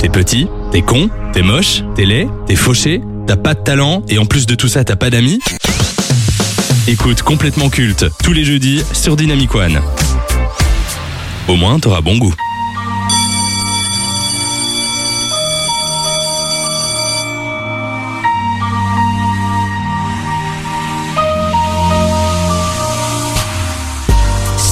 T'es petit, t'es con, t'es moche, t'es laid, t'es fauché, t'as pas de talent et en plus de tout ça t'as pas d'amis Écoute complètement culte tous les jeudis sur Dynamic One. Au moins t'auras bon goût.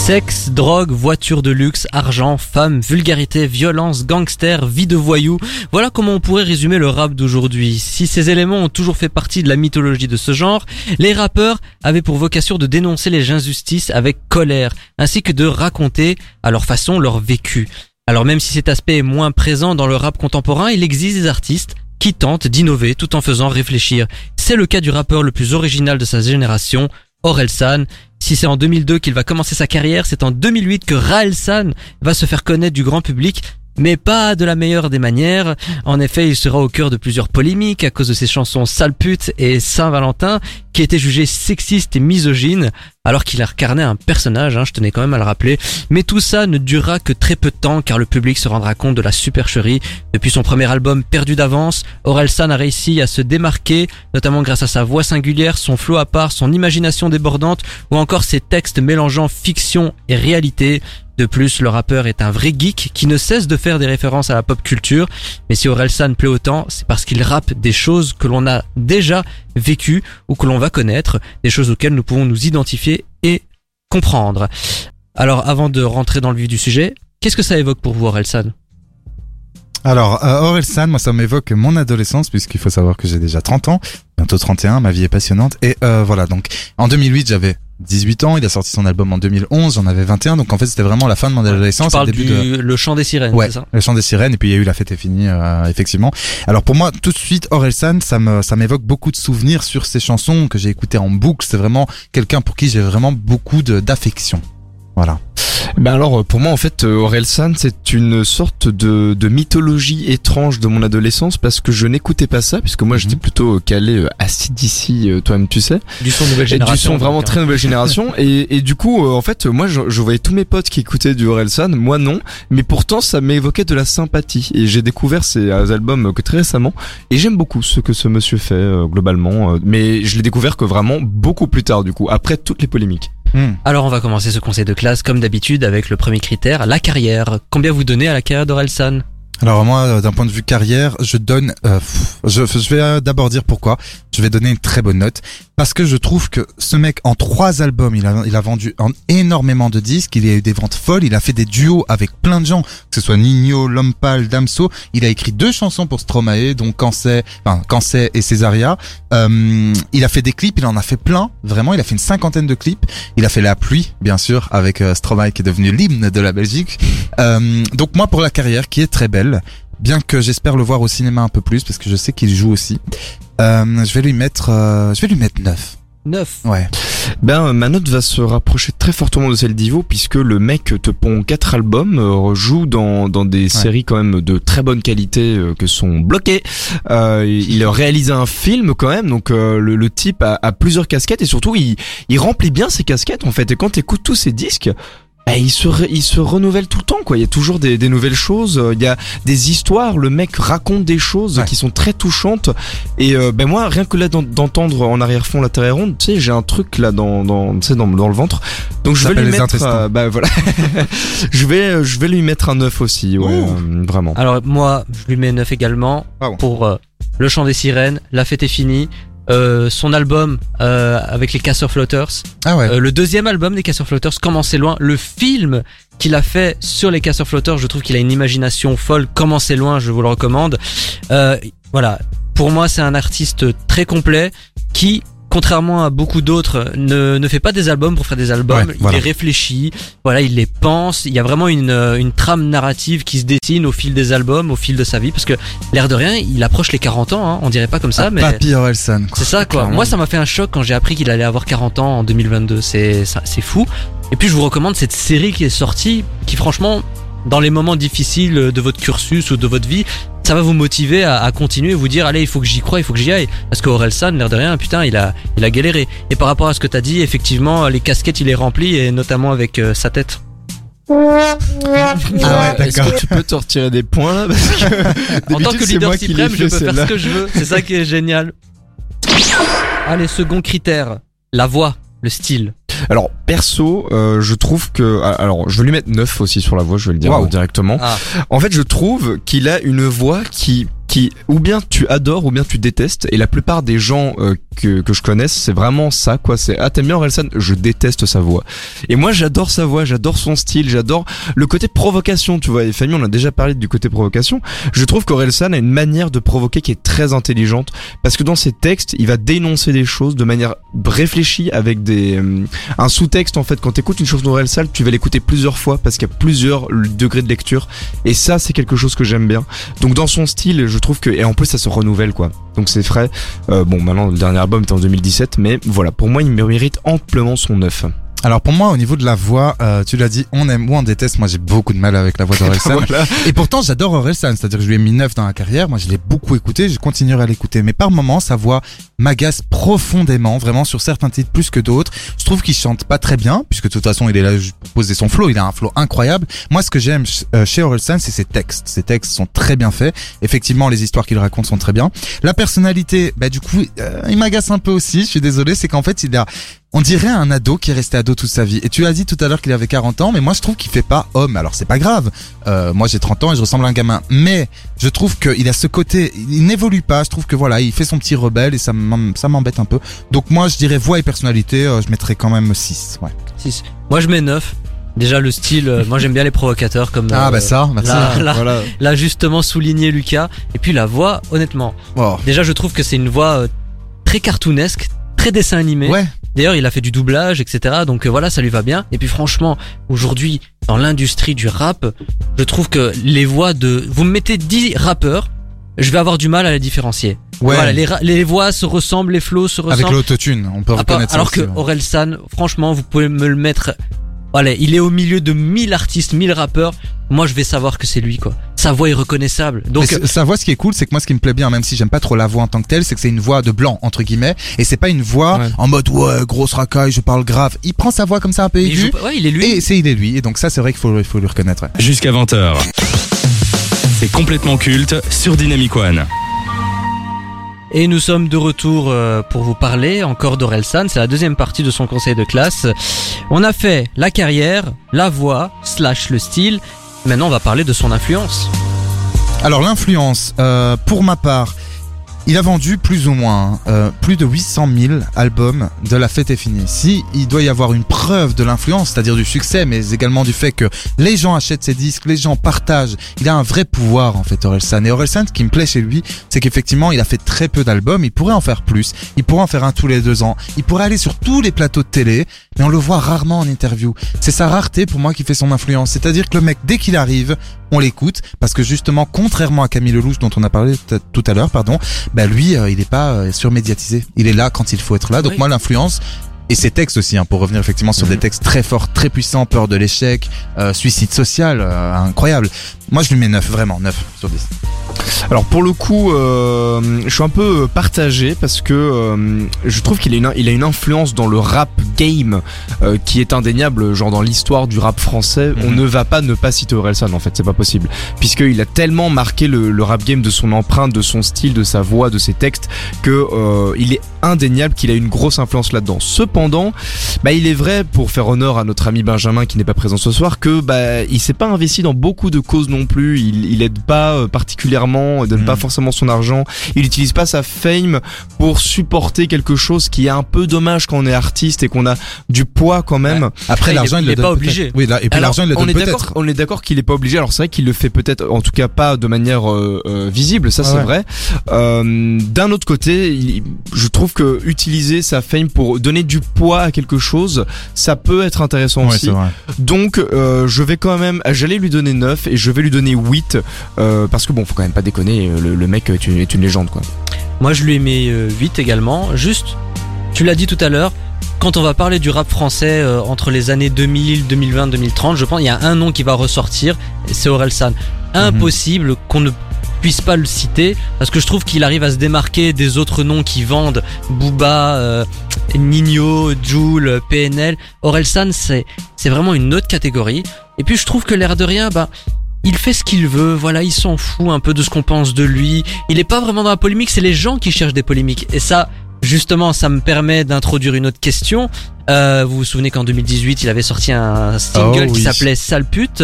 Sexe, drogue, voiture de luxe, argent, femmes, vulgarité, violence, gangster, vie de voyou. Voilà comment on pourrait résumer le rap d'aujourd'hui. Si ces éléments ont toujours fait partie de la mythologie de ce genre, les rappeurs avaient pour vocation de dénoncer les injustices avec colère, ainsi que de raconter à leur façon leur vécu. Alors même si cet aspect est moins présent dans le rap contemporain, il existe des artistes qui tentent d'innover tout en faisant réfléchir. C'est le cas du rappeur le plus original de sa génération, Orelsan. Si c'est en 2002 qu'il va commencer sa carrière, c'est en 2008 que Raelsan va se faire connaître du grand public mais pas de la meilleure des manières. En effet, il sera au cœur de plusieurs polémiques à cause de ses chansons Sale pute et Saint-Valentin, qui étaient jugées sexistes et misogynes, alors qu'il a incarné un personnage, hein, je tenais quand même à le rappeler. Mais tout ça ne durera que très peu de temps, car le public se rendra compte de la supercherie. Depuis son premier album Perdu d'avance, Orelsan a réussi à se démarquer, notamment grâce à sa voix singulière, son flow à part, son imagination débordante, ou encore ses textes mélangeant fiction et réalité. De plus, le rappeur est un vrai geek qui ne cesse de faire des références à la pop culture. Mais si Orelsan plaît autant, c'est parce qu'il rappe des choses que l'on a déjà vécues ou que l'on va connaître, des choses auxquelles nous pouvons nous identifier et comprendre. Alors, avant de rentrer dans le vif du sujet, qu'est-ce que ça évoque pour vous, Orelsan? Alors, euh, Orelsan, moi ça m'évoque mon adolescence puisqu'il faut savoir que j'ai déjà 30 ans, bientôt 31, ma vie est passionnante. Et euh, voilà, donc en 2008 j'avais 18 ans, il a sorti son album en 2011, j'en avais 21, donc en fait c'était vraiment la fin de mon adolescence. Tu parles le début du de... Le Chant des Sirènes, Ouais, c'est ça le chant des sirènes, et puis il y a eu La fête est finie, euh, effectivement. Alors pour moi, tout de suite, Orelsan, ça me, ça m'évoque beaucoup de souvenirs sur ces chansons que j'ai écoutées en boucle. C'est vraiment quelqu'un pour qui j'ai vraiment beaucoup d'affection. Voilà. Ben alors pour moi en fait euh, Orelsan c'est une sorte de, de mythologie étrange de mon adolescence parce que je n'écoutais pas ça puisque moi j'étais Mhm. plutôt calé euh, acide d'ici toi-même tu sais Du son nouvelle et génération. du son vraiment donc, très hein. nouvelle génération et, et du coup euh, en fait moi je, je voyais tous mes potes qui écoutaient du Orelsan moi non mais pourtant ça m'évoquait de la sympathie et j'ai découvert ces euh, albums que très récemment et j'aime beaucoup ce que ce monsieur fait euh, globalement euh, mais je l'ai découvert que vraiment beaucoup plus tard du coup après toutes les polémiques Hmm. Alors on va commencer ce conseil de classe comme d'habitude avec le premier critère, la carrière. Combien vous donnez à la carrière d'Orelsan? Alors moi, euh, d'un point de vue carrière, je donne. euh, je, je vais d'abord dire pourquoi. Je vais donner une très bonne note parce que je trouve que ce mec en trois albums, il a, vendu en énormément de disques. Il a eu des ventes folles. Il a fait des duos avec plein de gens, que ce soit Nino, Lompal, Damso. Il a écrit deux chansons pour Stromae, donc Quand c'est, enfin et Césaria. Euh, il a fait des clips. Il en a fait plein. Vraiment, il a fait une cinquantaine de clips. Il a fait La pluie, bien sûr, avec euh, Stromae qui est devenu l'hymne de la Belgique. Euh, donc moi pour la carrière qui est très belle, bien que j'espère le voir au cinéma un peu plus parce que je sais qu'il joue aussi. Euh, je vais lui mettre, euh, je vais lui mettre 9. 9. Ouais. Ben euh, ma note va se rapprocher très fortement de celle d'Ivo puisque le mec te pond quatre albums, euh, joue dans, dans des séries quand même de très bonne qualité euh, que sont bloquées. Euh, il a réalisé un film quand même, donc euh, le, le type a, a plusieurs casquettes et surtout il, il remplit bien ses casquettes en fait. Et quand t'écoutes tous ses disques, ben, il se re- il se renouvelle tout le temps quoi. Il y a toujours des, des nouvelles choses, euh, il y a des histoires. Le mec raconte des choses Ouais. qui sont très touchantes. Et euh, ben moi rien que là d'en- d'entendre en arrière-fond la terre est ronde, tu sais j'ai un truc là dans dans tu sais dans, dans le ventre. Donc je vais lui mettre euh, bah voilà. je vais euh, je vais lui mettre un 9 aussi ouais euh, vraiment. Alors moi, je lui mets 9 également Ah bon. pour euh, Le Chant des Sirènes, La Fête est finie, euh, son album euh, avec les Casseurs Flotters, Ah ouais. euh, le deuxième album des Casseurs Flotters, Comment c'est loin, le film qu'il a fait sur les Casseurs Flotters, je trouve qu'il a une imagination folle, Comment c'est loin, je vous le recommande. Euh, voilà, pour moi c'est un artiste très complet qui contrairement à beaucoup d'autres, ne, ne fait pas des albums pour faire des albums. Ouais, il voilà. les réfléchit, voilà, il les pense. Il y a vraiment une, euh, une trame narrative qui se dessine au fil des albums, au fil de sa vie, parce que l'air de rien, il approche les 40 ans. Hein, on dirait pas comme ça, Ah, mais Papy Orelsan. c'est ça quoi. Clairement. Moi, ça m'a fait un choc quand j'ai appris qu'il allait avoir 40 ans en 2022. C'est c'est fou. Et puis je vous recommande cette série qui est sortie, qui franchement, dans les moments difficiles de votre cursus ou de votre vie, ça va vous motiver à, à continuer et vous dire allez il faut que j'y croie, il faut que j'y aille. Parce que Orelsan, l'air de rien, putain, il a, il a galéré. Et par rapport à ce que t'as dit, effectivement, les casquettes il est rempli et notamment avec euh, sa tête. Ah ouais, d'accord. tu peux te retirer des points là parce que En tant que leader suprême, je peux faire ce que je veux. C'est ça qui est génial. Allez, second critère. La voix, le style. Alors perso, euh, je trouve que alors je vais lui mettre 9 aussi sur la voix, je vais le dire directement. Ah, En fait, je trouve qu'il a une voix qui qui ou bien tu adores ou bien tu détestes et la plupart des gens euh, que, que je connaisse c'est vraiment ça quoi. C'est ah t'aimes bien Orelsan? Je déteste sa voix. Et moi j'adore sa voix j'adore son style j'adore le côté provocation tu vois. Et Famille on a déjà parlé du côté provocation. Je trouve qu'Orelsan a une manière de provoquer qui est très intelligente parce que dans ses textes il va dénoncer des choses de manière réfléchie avec des euh, un sous-texte en fait. Quand t'écoutes une chanson d'Orelsan tu vas l'écouter plusieurs fois parce qu'il y a plusieurs degrés de lecture. Et ça c'est quelque chose que j'aime bien. Donc dans son style, trouve que et en plus ça se renouvelle quoi. Donc c'est frais. Euh, bon maintenant le dernier album était en 2017, mais voilà pour moi il mérite amplement son neuf. Alors pour moi, au niveau de la voix, euh, tu l'as dit, on aime ou on déteste. Moi, j'ai beaucoup de mal avec la voix d'Orelsan. Voilà. Et pourtant, j'adore Orelsan. C'est-à-dire que je lui ai mis 9 dans la carrière. Moi, je l'ai beaucoup écouté. Je continuerai à l'écouter. Mais par moments, sa voix m'agace profondément. Vraiment, sur certains titres plus que d'autres. Je trouve qu'il chante pas très bien, puisque de toute façon, il est là poser son flow. Il a un flow incroyable. Moi, ce que j'aime euh, chez Orelsan, c'est ses textes. Ses textes sont très bien faits. Effectivement, les histoires qu'il raconte sont très bien. La personnalité, bah du coup, euh, il m'agace un peu aussi. Je suis désolé. C'est qu'en fait, il a on dirait un ado qui est resté ado toute sa vie. Et tu as dit tout à l'heure qu'il avait 40 ans, mais moi je trouve qu'il fait pas homme. Alors c'est pas grave. Euh, moi j'ai 30 ans et je ressemble à un gamin. Mais je trouve qu'il a ce côté, il n'évolue pas. Je trouve que voilà, il fait son petit rebelle et ça m'em- ça m'embête un peu. Donc moi je dirais voix et personnalité, euh, je mettrais quand même 6. Ouais. six. Moi, je mets 9. Déjà, le style, euh, moi j'aime bien les provocateurs comme Ah euh, bah ça, merci. là, là, Voilà. l'a justement souligné Lucas. Et puis la voix, honnêtement. Oh. Déjà, je trouve que c'est une voix très cartoonesque, très dessin animé. Ouais. D'ailleurs, il a fait du doublage, etc. Donc euh, voilà, ça lui va bien. Et puis franchement, aujourd'hui, dans l'industrie du rap, je trouve que les voix de... Vous me mettez 10 rappeurs, je vais avoir du mal à les différencier. Ouais. Voilà, les, les voix se ressemblent, les flows se ressemblent. Avec l'autotune, on peut reconnaître alors ça que aussi, ouais. Orelsan, franchement, vous pouvez me le mettre. Voilà, il est au milieu de 1000 artistes, 1000 rappeurs. Moi, je vais savoir que c'est lui, quoi. Sa voix est reconnaissable. Donc, sa voix, ce qui est cool, c'est que moi, ce qui me plaît bien, même si j'aime pas trop la voix en tant que telle, c'est que c'est une voix de blanc entre guillemets, et c'est pas une voix Ouais. en mode ouais grosse racaille, je parle grave. Il prend sa voix comme ça un peu aiguë, ouais, il est lui. et c'est il est lui. Et donc ça, c'est vrai qu'il faut, il faut lui reconnaître. Jusqu'à 20h. C'est complètement culte sur Dynamic One. Et nous sommes de retour euh, pour vous parler encore d'Orelsan. C'est la deuxième partie de son conseil de classe. On a fait la carrière, la voix, slash le style. Maintenant, on va parler de son influence. Alors l'influence, euh, pour ma part, il a vendu plus ou moins euh, plus de 800 000 albums de La Fête est finie. Si il doit y avoir une preuve de l'influence, c'est-à-dire du succès, mais également du fait que les gens achètent ses disques, les gens partagent, il a un vrai pouvoir en fait Orelsan. Et Orelsan, ce qui me plaît chez lui, c'est qu'effectivement il a fait très peu d'albums, il pourrait en faire plus, il pourrait en faire un tous les deux ans, il pourrait aller sur tous les plateaux de télé, mais on le voit rarement en interview. C'est sa rareté pour moi qui fait son influence. C'est-à-dire que le mec, dès qu'il arrive, on l'écoute parce que justement, contrairement à Camille Lelouch dont on a parlé tout à l'heure, pardon, bah lui, euh, il est pas euh, surmédiatisé. Il est là quand il faut être là. Donc Oui. moi, l'influence. Et ses textes aussi, hein, pour revenir effectivement sur Mhm. des textes très forts, très puissants, peur de l'échec, euh, suicide social, incroyable. Moi, je lui mets 9, vraiment, 9 sur 10. Alors pour le coup, euh, je suis un peu euh, partagé parce que euh, je trouve qu'il a une, il a une influence dans le rap game euh, qui est indéniable. Genre dans l'histoire du rap français, on Mhm. ne va pas ne pas citer Orelsan en fait, c'est pas possible, puisqu'il a tellement marqué le, le rap game de son empreinte, de son style, de sa voix, de ses textes, que il est indéniable qu'il a une grosse influence là-dedans. Cependant, bah il est vrai pour faire honneur à notre ami Benjamin qui n'est pas présent ce soir que bah il s'est pas investi dans beaucoup de causes non plus. Il, il aide pas euh, particulièrement, il donne Mm. pas forcément son argent. Il utilise pas sa fame pour supporter quelque chose qui est un peu dommage quand on est artiste et qu'on a du poids quand même. Après, il l'argent, il, il le est donne pas obligé. Oui, là, et puis l'argent, il le on donne peut-être. on est d'accord qu'il est pas obligé. Alors c'est vrai qu'il le fait peut-être, en tout cas pas de manière euh, euh, visible, ça Ouais, c'est ouais. vrai. Euh, D'un autre côté, il- je trouve que utiliser sa fame pour donner du poids à quelque chose, ça peut être intéressant Ouais, aussi. Donc euh, je vais quand même, j'allais lui donner 9 et je vais lui donner 8 euh, parce que bon, faut quand même pas déconner, le, le mec est une, est une légende quoi. Moi, je lui ai mis euh, 8 également. Juste, tu l'as dit tout à l'heure, quand on va parler du rap français euh, entre les années 2000, 2020, 2030, je pense il y a un nom qui va ressortir, c'est Orelsan. Impossible qu'on ne puisse pas le citer parce que je trouve qu'il arrive à se démarquer des autres noms qui vendent Booba, euh, Nino, Joule, PNL. Orelsan c'est c'est vraiment une autre catégorie. Et puis je trouve que l'air de rien, bah il fait ce qu'il veut, voilà, il s'en fout un peu de ce qu'on pense de lui. Il est pas vraiment dans la polémique, c'est les gens qui cherchent des polémiques. Et ça, justement, ça me permet d'introduire une autre question. Euh, vous vous souvenez qu'en 2018, il avait sorti un single Oh, qui s'appelait Sale pute.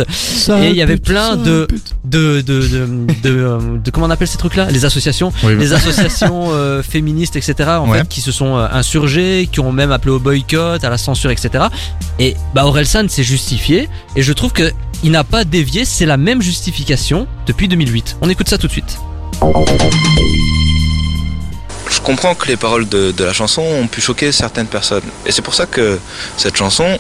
Et il y avait plein de, de, de, de, de, euh, de- comment on appelle ces trucs-là? Les associations Oui, les associations euh, féministes, etc., en Ouais. fait, qui se sont euh, insurgées, qui ont même appelé au boycott, à la censure, etc. Et bah, Orelsan s'est justifié, et je trouve que il n'a pas dévié, c'est la même justification depuis 2008. On écoute ça tout de suite. Je comprends que les paroles de, la chanson ont pu choquer certaines personnes. Et c'est pour ça que cette chanson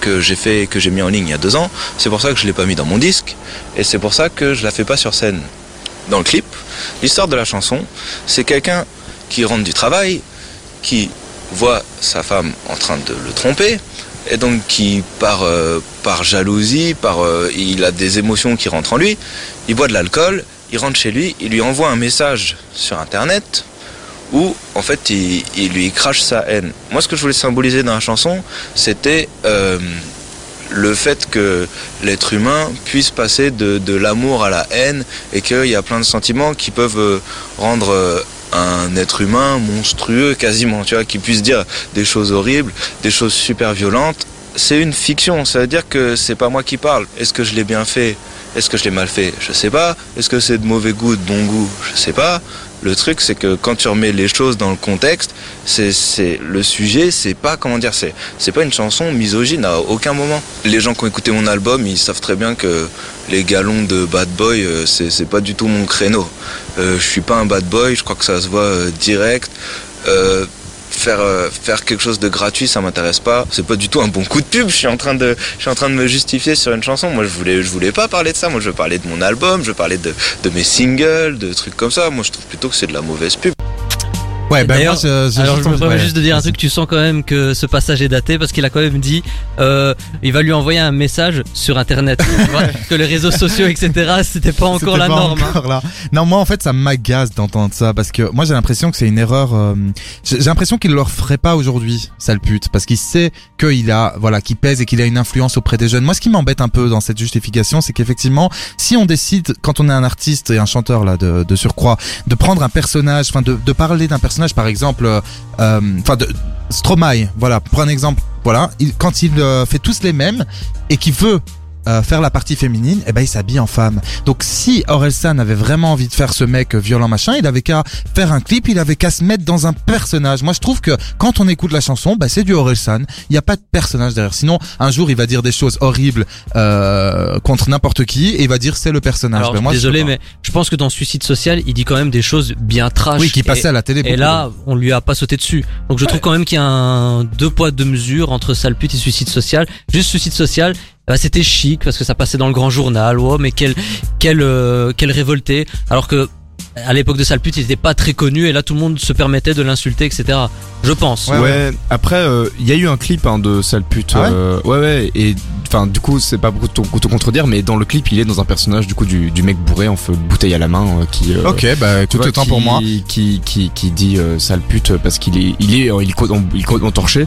que j'ai fait, que j'ai mis en ligne il y a deux ans, c'est pour ça que je l'ai pas mis dans mon disque. Et c'est pour ça que je la fais pas sur scène. Dans le clip, l'histoire de la chanson, c'est quelqu'un qui rentre du travail, qui voit sa femme en train de le tromper, et donc qui par, euh, par jalousie, par euh, il a des émotions qui rentrent en lui, il boit de l'alcool, il rentre chez lui, il lui envoie un message sur internet où en fait il, lui crache sa haine. Moi ce que je voulais symboliser dans la chanson, c'était euh, le fait que l'être humain puisse passer de, de l'amour à la haine et qu'il y a plein de sentiments qui peuvent rendre un être humain monstrueux quasiment, tu vois, qui puisse dire des choses horribles, des choses super violentes. C'est une fiction, ça veut dire que c'est pas moi qui parle. Est-ce que je l'ai bien fait? Est-ce que je l'ai mal fait? Je sais pas. Est-ce que c'est de mauvais goût, de bon goût? Je sais pas. Le truc, c'est que quand tu remets les choses dans le contexte, c'est, le sujet, c'est pas comment dire, c'est, c'est pas une chanson misogyne à aucun moment. Les gens qui ont écouté mon album, ils savent très bien que les galons de bad boy, euh, c'est, c'est pas du tout mon créneau. Euh, je suis pas un bad boy, je crois que ça se voit euh, direct. Euh, faire euh, faire quelque chose de gratuit ça m'intéresse pas. C'est pas du tout un bon coup de pub. Je suis en train de me justifier sur une chanson. Moi je voulais je voulais pas parler de ça. Moi je veux parler de mon album. Je veux parler de, de mes singles de trucs comme ça. Moi je trouve plutôt que c'est de la mauvaise pub Ouais, bah, d'ailleurs, moi, je, je, Alors je me permets juste de dire un truc, tu sens quand même que ce passage est daté parce qu'il a quand même dit, euh, il va lui envoyer un message sur internet, tu vois, que les réseaux sociaux, etc. C'était pas encore la pas norme. hein. encore là. Non, moi en fait ça m'agace d'entendre ça parce que moi j'ai l'impression que c'est une erreur. euh, j'ai l'impression qu'il le referait pas aujourd'hui, sale pute, parce qu'il sait qu'il a voilà, qu'il pèse et qu'il a une influence auprès des jeunes. Moi ce qui m'embête un peu dans cette justification, c'est qu'effectivement, si on décide quand on est un artiste et un chanteur là de, de surcroît, de prendre un personnage, enfin de, de parler d'un personnage, par exemple, euh, enfin voilà, pour un exemple, voilà, il, quand il euh, fait tous les mêmes et qu'il veut euh, faire la partie féminine, eh ben il s'habille en femme. Donc si Orelsan avait vraiment envie de faire ce mec violent machin, il avait qu'à faire un clip, il avait qu'à se mettre dans un personnage. Moi je trouve que quand on écoute la chanson, bah, c'est du Orelsan. Il n'y a pas de personnage derrière. Sinon un jour il va dire des choses horribles euh, contre n'importe qui et il va dire c'est le personnage. Alors Ben, moi, je désolé, mais je pense que dans Suicide Social, il dit quand même des choses bien trash. oui qui passait Et- à la télé. Et là, on lui a pas sauté dessus. Donc je trouve quand même qu'il y a un deux poids deux mesures entre sale pute et suicide social. Juste suicide social, bah, c'était chic parce que ça passait dans le grand journal. Oh, mais quel quel euh, quel révolté. Alors que à l'époque de sale pute, il était pas très connu et là tout le monde se permettait de l'insulter, etc. Je pense. Ouais, Ouais, après, euh, il y a eu un clip hein, de sale pute. Ah ouais euh, ouais, ouais, et enfin, du coup, c'est pas pour te, contredire, mais dans le clip, il est dans un personnage du coup du, du mec bourré en feu bouteille à la main euh, qui. euh, Ok, bah vois, autant qui, pour moi. Qui, qui, qui dit euh, sale pute parce qu'il est, il est, euh, il il est complètement torché.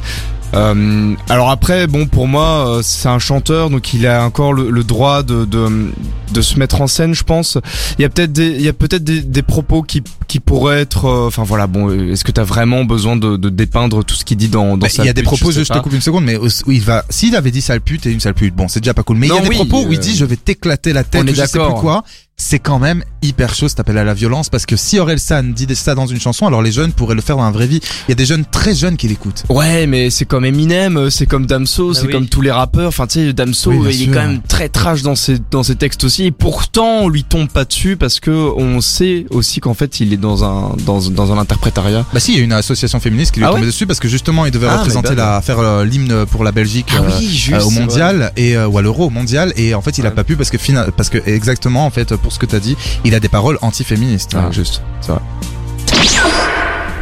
Euh, alors après, bon, pour moi, euh, c'est un chanteur, donc il a encore le, le droit de, de, de se mettre en scène, je pense. Il y a peut-être des, il y a peut-être des, des propos qui, qui pourraient être, euh, enfin voilà, bon, euh, est-ce que t'as vraiment besoin de, de dépeindre tout ce qu'il dit dans, dans Bah, sa il y a des propos, je, je te coupe une seconde, mais où il va, s'il avait dit sale pute et une sale pute, bon, c'est déjà pas cool. Mais il y a des oui, propos où il dit je vais t'éclater la tête je sais plus quoi. C'est quand même hyper chaud, ça t'appelle à la violence parce que si Orelsan dit ça dans une chanson, alors les jeunes pourraient le faire dans la vraie vie. Il y a des jeunes très jeunes qui l'écoutent. Ouais, mais c'est comme Eminem, euh, c'est comme Damso, Bah c'est oui. comme tous les rappeurs. Enfin, tu sais, Damso, Oui, il est quand même très trash dans ses dans ses textes aussi. Et pourtant, on lui tombe pas dessus parce que on sait aussi qu'en fait, il est dans un dans dans un interprétariat. Bah si, il y a une association féministe qui lui est Ah tombée ouais dessus parce que justement il devait Ah, représenter la, faire euh, l'hymne pour la Belgique Ah euh, oui, juste. euh, au c'est mondial et euh, ou à l'euro au mondial et en fait il a pas pu parce que parce que exactement en fait pour ce que t'as dit, il a des paroles antiféministes. vrai. Ah. Juste. C'est vrai.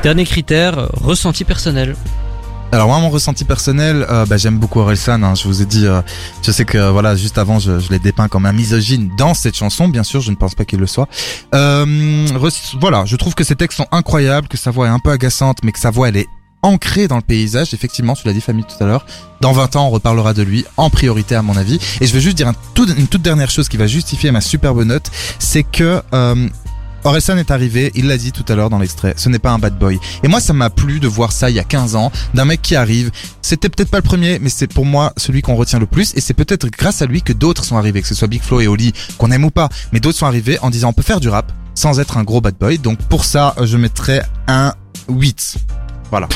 Dernier critère, ressenti personnel. Alors moi mon ressenti personnel, euh, bah, j'aime beaucoup Orelsan. Hein, je vous ai dit, euh, je sais que euh, voilà juste avant je, je l'ai dépeint comme un misogyne dans cette chanson. Bien sûr, je ne pense pas qu'il le soit. Euh, voilà, je trouve que ses textes sont incroyables, que sa voix est un peu agaçante, mais que sa voix elle est ancré dans le paysage. Effectivement, tu l'as dit Famille tout à l'heure. Dans 20 ans, on reparlera de lui en priorité à mon avis. Et je veux juste dire une toute dernière chose qui va justifier ma superbe note, c'est que euh, Orelsan est arrivé, il l'a dit tout à l'heure dans l'extrait, ce n'est pas un bad boy. Et moi, ça m'a plu de voir ça il y a 15 ans, d'un mec qui arrive. C'était peut-être pas le premier, mais c'est pour moi celui qu'on retient le plus. Et c'est peut-être grâce à lui que d'autres sont arrivés, que ce soit Big Flo et Oli, qu'on aime ou pas. Mais d'autres sont arrivés en disant on peut faire du rap sans être un gros bad boy. Donc pour ça, je mettrais un 8. Voilà.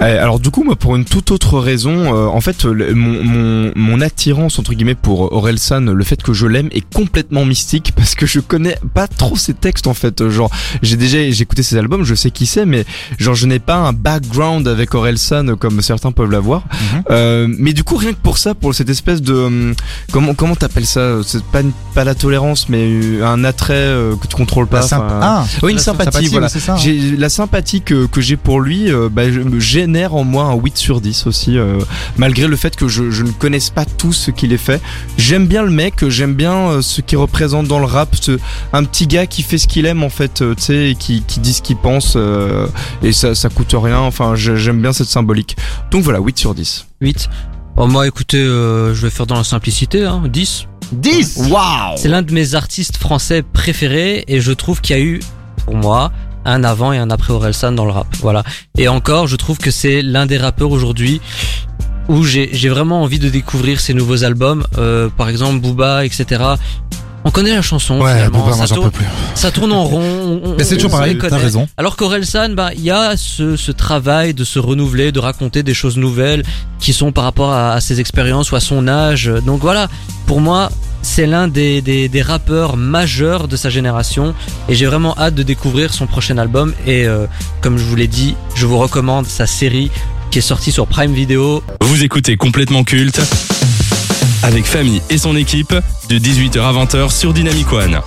Eh, alors du coup, moi, pour une toute autre raison, euh, en fait, le- mon, mon, mon attirance entre guillemets pour Orelsan, le fait que je l'aime est complètement mystique parce que je connais pas trop ses textes en fait. Genre, j'ai déjà j'ai écouté ses albums, je sais qui c'est, mais genre je n'ai pas un background avec Orelsan comme certains peuvent l'avoir. Mhm. Euh, mais du coup, rien que pour ça, pour cette espèce de hum, comment comment t'appelles ça C'est pas pas la tolérance, mais euh, un attrait euh, que tu contrôles pas. La ah, oui, une sympathie, voilà. ça. hein. J'ai la sympathie que, que j'ai pour lui euh, bah, me génère en moi un 8 sur 10 aussi euh, malgré le fait que je, je ne connaisse pas tout ce qu'il est fait. J'aime bien le mec, j'aime bien euh, ce qu'il représente dans le rap, ce- un petit gars qui fait ce qu'il aime en fait, euh, tu sais, et qui, qui dit ce qu'il pense euh, et ça ça coûte rien. Enfin, j'aime bien cette symbolique. Donc voilà, 8 sur 10. 8. Bon, moi, écoutez, euh, je vais faire dans la simplicité, hein, 10. 10 Waouh C'est l'un de mes artistes français préférés et je trouve qu'il y a eu, pour moi, un avant et un après Orelsan dans le rap. Voilà. Et encore, je trouve que c'est l'un des rappeurs aujourd'hui où j'ai vraiment envie de découvrir ses nouveaux albums. Euh, par exemple, Booba, etc. On connaît la chanson Ouais, finalement. Booba, ça, tourne, peux plus. ça tourne en rond. on- on- Mais c'est toujours pareil, t'as raison. Alors qu'Orelsan, bah, il y a ce, ce travail de se renouveler, de raconter des choses nouvelles qui sont par rapport à, à ses expériences ou à son âge. Donc voilà, pour moi, c'est l'un des, rappeurs majeurs de sa génération et j'ai vraiment hâte de découvrir son prochain album. Et euh, comme je vous l'ai dit, je vous recommande sa série qui est sortie sur Prime Video. Vous écoutez complètement culte avec Famille et son équipe de 18h à 20h sur Dynamic One.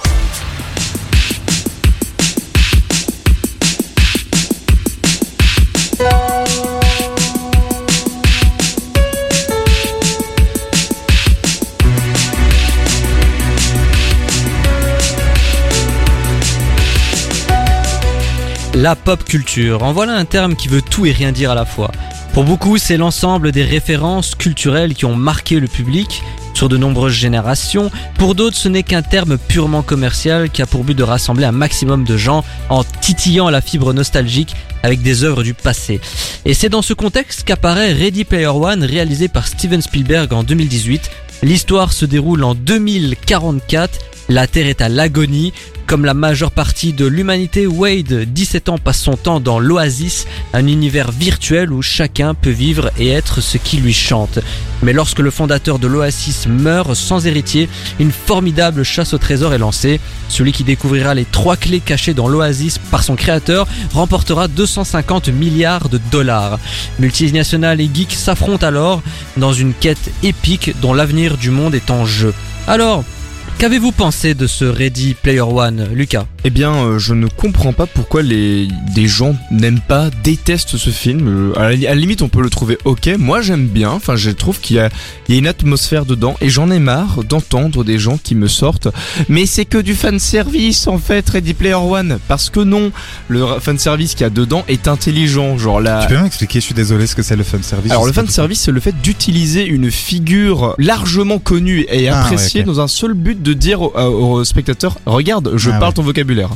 La pop culture, en voilà un terme qui veut tout et rien dire à la fois. Pour beaucoup, c'est l'ensemble des références culturelles qui ont marqué le public sur de nombreuses générations. Pour d'autres, ce n'est qu'un terme purement commercial qui a pour but de rassembler un maximum de gens en titillant la fibre nostalgique avec des œuvres du passé. Et c'est dans ce contexte qu'apparaît Ready Player One réalisé par Steven Spielberg en 2018. L'histoire se déroule en 2044 la Terre est à l'agonie. Comme la majeure partie de l'humanité, Wade, 17 ans, passe son temps dans l'Oasis, un univers virtuel où chacun peut vivre et être ce qui lui chante. Mais lorsque le fondateur de l'Oasis meurt sans héritier, une formidable chasse au trésor est lancée. Celui qui découvrira les trois clés cachées dans l'Oasis par son créateur remportera 250 milliards de dollars. Multinationales et geeks s'affrontent alors dans une quête épique dont l'avenir du monde est en jeu. Alors, Qu'avez-vous pensé de ce Ready Player One, Lucas? Eh bien, euh, je ne comprends pas pourquoi les des gens n'aiment pas, détestent ce film. Euh, à, la, à la limite, on peut le trouver ok. Moi, j'aime bien. Enfin, je trouve qu'il y a, il y a une atmosphère dedans, et j'en ai marre d'entendre des gens qui me sortent. Mais c'est que du fan service en fait, Ready Player One. Parce que non, le fan service qu'il y a dedans est intelligent. Genre la. Tu peux m'expliquer, je suis désolé, ce que c'est le fan service Alors le fan service, c'est le fait d'utiliser une figure largement connue et Ah, appréciée ouais, dans un seul but de dire au, au spectateur regarde, je Ah, parle ouais. ton vocabulaire.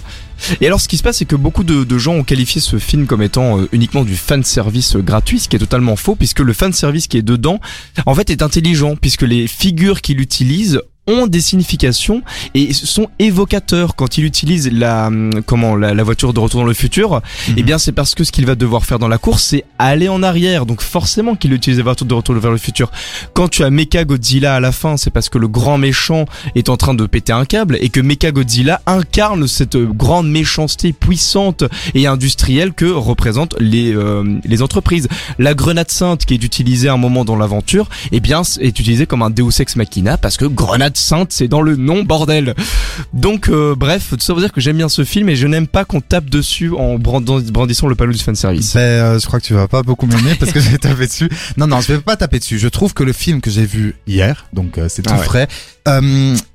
Et alors ce qui se passe, c'est que beaucoup de, de gens ont qualifié ce film comme étant euh, uniquement du fan service euh, gratuit, ce qui est totalement faux, puisque le fan service qui est dedans, en fait, est intelligent, puisque les figures qu'il utilise ont des significations et sont évocateurs quand il utilise la hum, comment la, la voiture de retour dans le futur Mhm. eh bien c'est parce que ce qu'il va devoir faire dans la course c'est aller en arrière. Donc forcément qu'il utilise la voiture de retour vers le futur. Quand tu as Mecha Godzilla à la fin c'est parce que le grand méchant est en train de péter un câble et que Mecha Godzilla incarne cette euh, grande méchanceté puissante et industrielle que représentent les euh, les entreprises. La grenade sainte qui est utilisée à un moment dans l'aventure eh bien est utilisée comme un Deus Ex Machina parce que grenade sainte, c'est dans le nom, bordel. Donc, euh, bref, tout ça veut dire que j'aime bien ce film et je n'aime pas qu'on tape dessus en brandissant le panneau du fanservice. Ben, euh, je crois que tu vas pas beaucoup m'aimer parce que j'ai tapé dessus. Non, non, je vais pas taper dessus. Je trouve que le film que j'ai vu hier, donc euh, c'est tout Ah ouais. frais,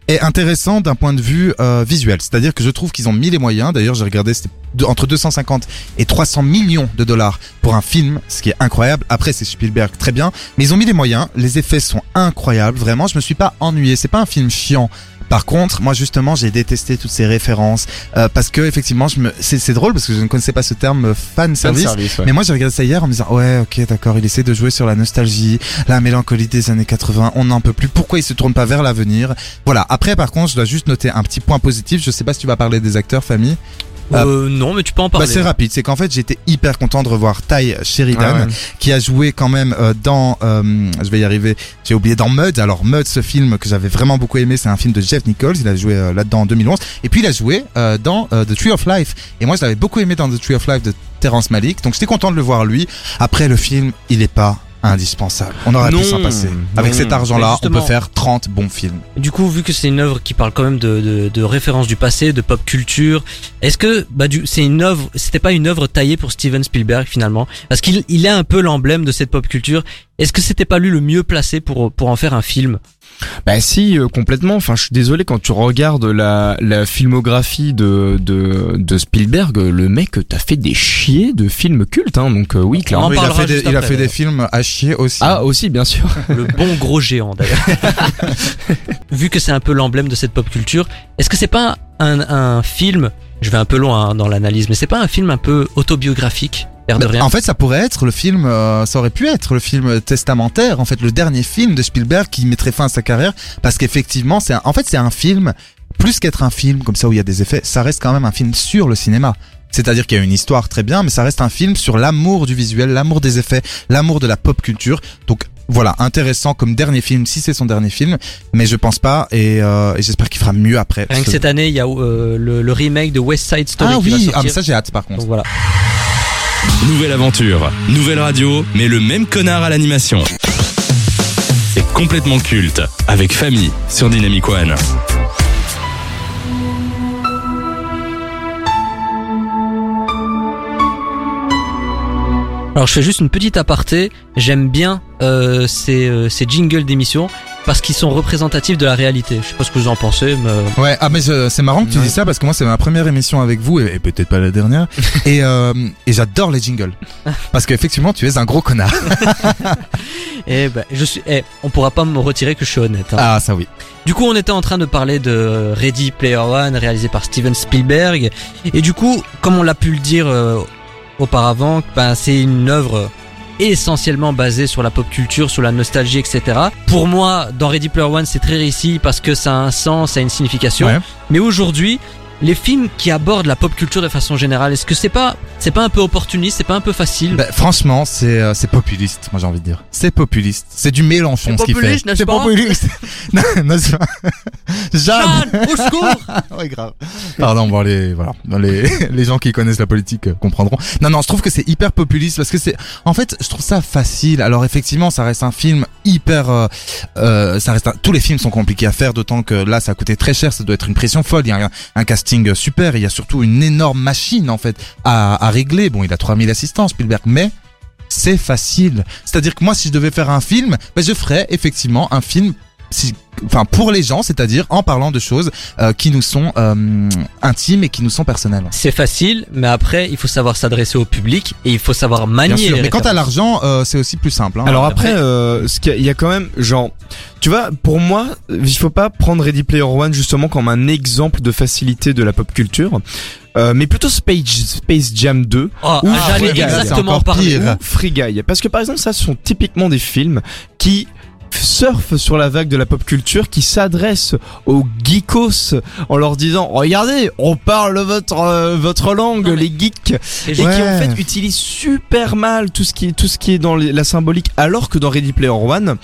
est intéressant d'un point de vue visuel. C'est-à-dire que je trouve qu'ils ont mis les moyens. D'ailleurs, j'ai regardé, c'était entre 250 et 300 millions de dollars pour un film, ce qui est incroyable. Après, c'est Spielberg, très bien, mais ils ont mis les moyens. Les effets sont incroyables. Vraiment, je me suis pas ennuyé. C'est pas un film chiant. Par contre, moi justement, j'ai détesté toutes ces références euh, parce que effectivement, je me, c'est, drôle parce que je ne connaissais pas ce terme euh, fan service. Fanservice, ouais. Mais moi j'ai regardé ça hier en me disant ouais ok d'accord il essaie de jouer sur la nostalgie, la mélancolie des années 80, on n'en peut plus, pourquoi il se tourne pas vers l'avenir? Voilà, après par contre je dois juste noter un petit point positif, je sais pas si tu vas parler des acteurs famille. Euh, non, mais tu peux en Bah parler. c'est rapide, c'est qu'en fait j'étais hyper content de revoir Ty Sheridan Ah ouais. qui a joué quand même euh, dans, euh, je vais y arriver, j'ai oublié dans Mud. Alors Mud, ce film que j'avais vraiment beaucoup aimé, c'est un film de Jeff Nichols. Il a joué euh, là-dedans en 2011. Et puis il a joué euh, dans euh, The Tree of Life. Et moi je l'avais beaucoup aimé dans The Tree of Life de Terrence Malick. Donc j'étais content de le voir lui. Après le film, il est pas indispensable. On aurait Non, pu s'en passer. Avec non. cet argent-là, on peut faire 30 bons films. Du coup, vu que c'est une œuvre qui parle quand même de, de, de références du passé, de pop culture, est-ce que bah du c'est une œuvre, c'était pas une œuvre taillée pour Steven Spielberg finalement, parce qu'il il est un peu l'emblème de cette pop culture. Est-ce que c'était pas lui le mieux placé pour pour en faire un film? Bah si, euh, complètement. Enfin, je suis désolé quand tu regardes la, la filmographie de, de, de Spielberg, le mec t'a fait des chiés de films cultes, hein. Donc euh, oui, clairement. en il a fait, des, il a fait des films à chier aussi. Ah aussi, bien sûr. Le bon gros géant d'ailleurs. Vu que c'est un peu l'emblème de cette pop culture, est-ce que c'est pas un, un film, je vais un peu loin hein, dans l'analyse, mais c'est pas un film un peu autobiographique, l'air de rien En fait, ça pourrait être le film, euh, ça aurait pu être le film testamentaire, en fait, le dernier film de Spielberg qui mettrait fin à sa carrière, parce qu'effectivement, c'est, un- en fait, c'est un film plus qu'être un film comme ça où il y a des effets, ça reste quand même un film sur le cinéma. C'est-à-dire qu'il y a une histoire très bien, mais ça reste un film sur l'amour du visuel, l'amour des effets, l'amour de la pop culture. Donc voilà, intéressant comme dernier film, si c'est son dernier film, mais je pense pas, et, euh, et j'espère qu'il fera mieux après. Rien que Ce- cette année, il y a euh, le, le remake de West Side Story ah qui va oui, sortir. ah, mais ça j'ai hâte par contre. Donc voilà. Nouvelle aventure, nouvelle radio, mais le même connard à l'animation. C'est complètement culte, avec famille sur Dynamic One. Alors je fais juste une petite aparté. J'aime bien euh, ces, euh, ces jingles d'émission parce qu'ils sont représentatifs de la réalité. Je sais pas ce que vous en pensez, mais euh, Ouais, ah mais c'est marrant que tu Ouais. dis ça parce que moi c'est ma première émission avec vous et, et peut-être pas la dernière et euh, et j'adore les jingles parce qu'effectivement tu es un gros connard. eh ben, je suis. Eh, on pourra pas me retirer que je suis honnête. hein. Ah ça oui. Du coup, on était en train de parler de Ready Player One, réalisé par Steven Spielberg. Et du coup, comme on l'a pu le dire euh, auparavant, ben, c'est une œuvre essentiellement basée sur la pop culture, sur la nostalgie, etc. Pour moi, dans Ready Player One, c'est très réussi parce que ça a un sens, ça a une signification. Ouais. Mais aujourd'hui, les films qui abordent la pop culture de façon générale, est-ce que c'est pas, c'est pas un peu opportuniste, c'est pas un peu facile? Bah, franchement c'est euh, c'est populiste moi j'ai envie de dire. C'est populiste. C'est du Mélenchon C'est ce qu'il fait. populiste, n'est-ce C'est pas? populiste. non, n'est-ce pas? Jeanne. Jeanne, au secours ouais grave. Pardon bon les voilà les les gens qui connaissent la politique euh, comprendront. Non non je trouve que c'est hyper populiste parce que c'est en fait je trouve ça facile. Alors effectivement ça reste un film hyper euh, euh, ça reste un- tous les films sont compliqués à faire d'autant que là ça a coûté très cher ça doit être une pression folle. Il y a un, un super il y a surtout une énorme machine en fait à régler. Bon il a 3000 assistants Spielberg mais c'est facile. C'est-à-dire que moi, si je devais faire un film, ben, je ferais effectivement un film, enfin pour les gens, c'est-à-dire en parlant de choses euh, qui nous sont euh, intimes et qui nous sont personnelles. C'est facile, mais après, il faut savoir s'adresser au public et il faut savoir manier. Bien sûr. les Mais quant à l'argent, euh, c'est aussi plus simple. Hein. Alors après, euh, ce qu'il y a- il y a quand même, genre, tu vois, pour moi, il faut pas prendre Ready Player One justement comme un exemple de facilité de la pop culture, euh, mais plutôt Space, Space Jam 2 Oh, Ou j'allais Free Guy, exactement encore parler. pire. ou Free Guy. Parce que par exemple, ça, ce sont typiquement des films qui surfent sur la vague de la pop culture, qui s'adressent aux geekos en leur disant regardez on parle votre euh, votre langue Non, mais- les geeks. Et qui en fait utilisent super mal tout ce qui est tout ce qui est dans la symbolique alors que dans Ready Player One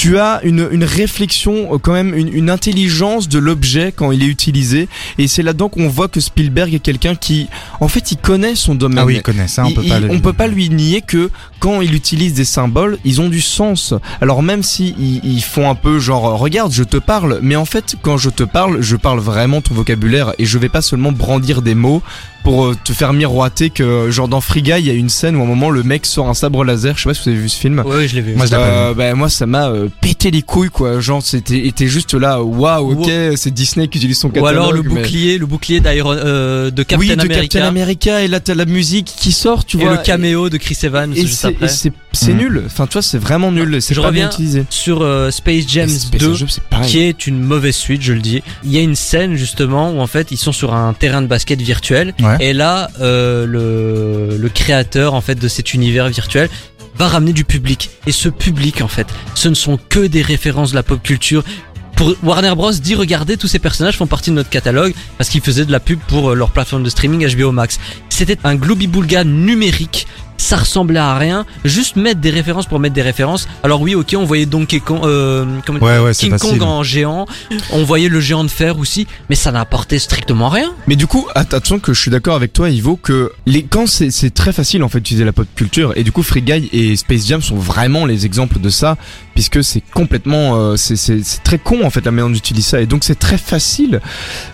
tu as une, une réflexion, euh, quand même une, une intelligence de l'objet quand il est utilisé. Et c'est là-dedans qu'on voit que Spielberg est quelqu'un qui, en fait, il connaît son domaine. Ah oui, il connaît ça, on Il- peut pas il- le- on peut pas lui nier que quand il utilise des symboles, ils ont du sens. Alors même si ils, ils font un peu genre euh, regarde, je te parle, mais en fait quand je te parle, je parle vraiment ton vocabulaire et je vais pas seulement brandir des mots pour euh, te faire miroiter que genre dans Free Guy, il y a une scène où à un moment le mec sort un sabre laser, je sais pas si vous avez vu ce film. Ouais, je l'ai vu. Moi, je Euh, bah, moi ça m'a euh, pété les couilles quoi genre c'était était juste là waouh ok c'est Disney qui utilise son Ou catalogue alors le mais- bouclier, le bouclier d'Iron, euh, de Captain oui de America. Captain America et là t'as la musique qui sort tu et vois le caméo de Chris Evans et juste c'est Mhm. nul enfin tu vois c'est vraiment nul c'est pas reviens bien utilisé Sur euh, Space Jam Space 2, Jam, c'est pareil. qui est une mauvaise suite, je le dis. Il y a une scène justement où en fait ils sont sur un terrain de basket virtuel Ouais. Et là euh, le, le créateur en fait de cet univers virtuel va ramener du public. Et ce public en fait ce ne sont que des références de la pop culture. Pour Warner Bros dit regardez tous ces personnages font partie de notre catalogue parce qu'ils faisaient de la pub pour euh, leur plateforme de streaming HBO Max. C'était un globi-boulga numérique ça ressemblait à rien. Juste mettre des références pour mettre des références. Alors oui ok on voyait Donkey Kong euh, comment Ouais, ouais, King facile. Kong en géant. On voyait le géant de fer aussi mais ça n'apportait strictement rien. Mais du coup, att- attention que je suis d'accord avec toi, Ivo, que les quand c'est très facile en fait d'utiliser la pop culture et du coup Free Guy et Space Jam sont vraiment les exemples de ça puisque c'est complètement euh, c'est très con en fait la manière dont j'utilise ça et donc c'est très facile.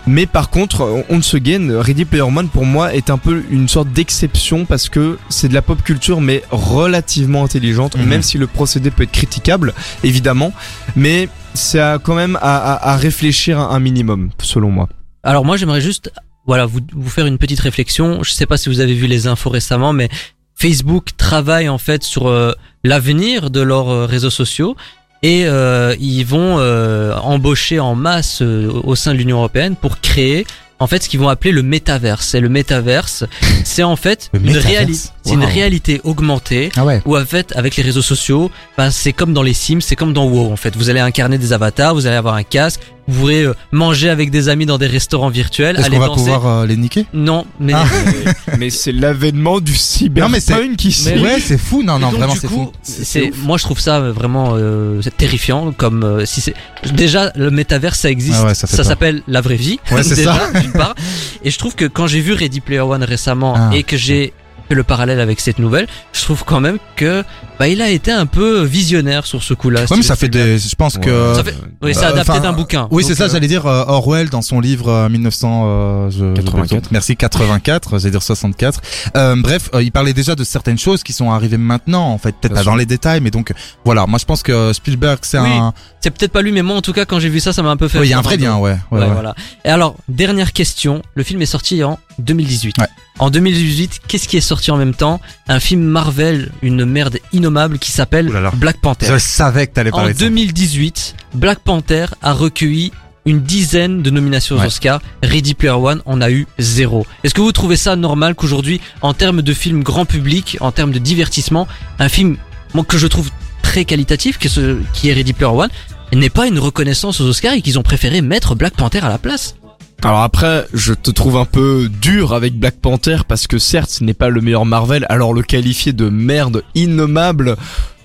Mais par contre, on, on se gain Ready Player One pour moi est un peu une sorte d'exception parce que c'est de la pop culture mais relativement intelligente Mhm. même si le procédé peut être critiquable évidemment, mais c'est quand même à, à, à réfléchir un, minimum selon moi. Alors moi j'aimerais juste voilà vous, vous faire une petite réflexion. Je sais pas si vous avez vu les infos récemment, mais Facebook travaille en fait sur euh, l'avenir de leurs euh, réseaux sociaux et euh, ils vont euh, embaucher en masse euh, au sein de l'Union européenne pour créer en fait ce qu'ils vont appeler le métaverse. Et le métaverse, c'est en fait Le une, réalité, c'est une réalité augmentée Ah ouais. où en fait avec les réseaux sociaux, ben, c'est comme dans les Sims, c'est comme dans WoW en fait. Vous allez incarner des avatars, vous allez avoir un casque, vous pourrez euh, manger avec des amis dans des restaurants virtuels, Est-ce qu'on va pouvoir euh, les niquer? Non, mais Ah. mais c'est l'avènement du Non, mais c'est- cyberpunk ici. Mais- Ouais, c'est fou. Non, non, donc, vraiment, du c'est coup, fou. C'est moi je trouve ça vraiment euh, terrifiant comme euh, si c'est déjà le métaverse ça existe, Ah ouais, ça s'appelle la vraie vie Ouais, c'est déjà d'une part et je trouve que quand j'ai vu Ready Player One récemment Ah. et que j'ai fait le parallèle avec cette nouvelle, je trouve quand même que bah il a été un peu visionnaire sur ce coup-là. Ouais, mais ça fait des. Je pense que. Ça fait- Oui, c'est Euh, adapté d'un bouquin. Oui, c'est ça, euh, j'allais dire euh, Orwell dans son livre euh, 1900 euh, je- je- 84. merci 84, j'allais dire 64. Euh, bref, il parlait déjà de certaines choses qui sont arrivées maintenant en fait, peut-être pas sûr. dans les détails mais donc voilà, moi je pense que Spielberg c'est Oui, un C'est peut-être pas lui, mais moi en tout cas quand j'ai vu ça, ça m'a un peu fait. Oui, il y a un vrai lien, Ouais, ouais. voilà. Et alors, dernière question. Le film est sorti en 2018. Ouais. En 2018, qu'est-ce qui est sorti en même temps? Un film Marvel, une merde innommable qui s'appelle. Black Panther. Je savais que t'allais En parler de ça. 2018, Black Panther a recueilli une dizaine de nominations aux Ouais. Oscars. Ready Player One en a eu zéro. Est-ce que vous trouvez ça normal qu'aujourd'hui, en termes de film grand public, en termes de divertissement, un film moi, que je trouve très qualitatif, que ce, qui est Ready Player One, n'ait pas une reconnaissance aux Oscars et qu'ils ont préféré mettre Black Panther à la place? Alors après, je te trouve un peu dur avec Black Panther parce que certes, ce n'est pas le meilleur Marvel, alors le qualifier de merde innommable,